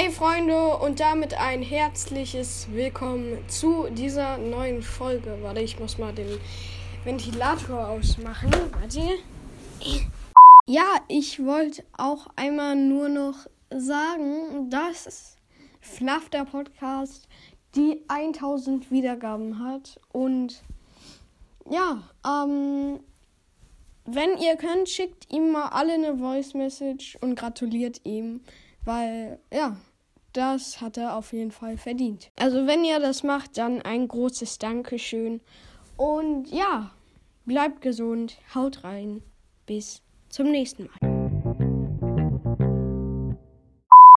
Hey Freunde und damit ein herzliches Willkommen zu dieser neuen Folge. Warte, ich muss mal den Ventilator ausmachen. Warte. Ja, ich wollte auch einmal nur noch sagen, dass FNAF der Podcast die 1000 Wiedergaben hat und ja, ähm, wenn ihr könnt, schickt ihm mal alle eine Voice Message und gratuliert ihm. Weil, ja, das hat er auf jeden Fall verdient. Also wenn ihr das macht, dann ein großes Dankeschön. Und ja, bleibt gesund, haut rein. Bis zum nächsten Mal.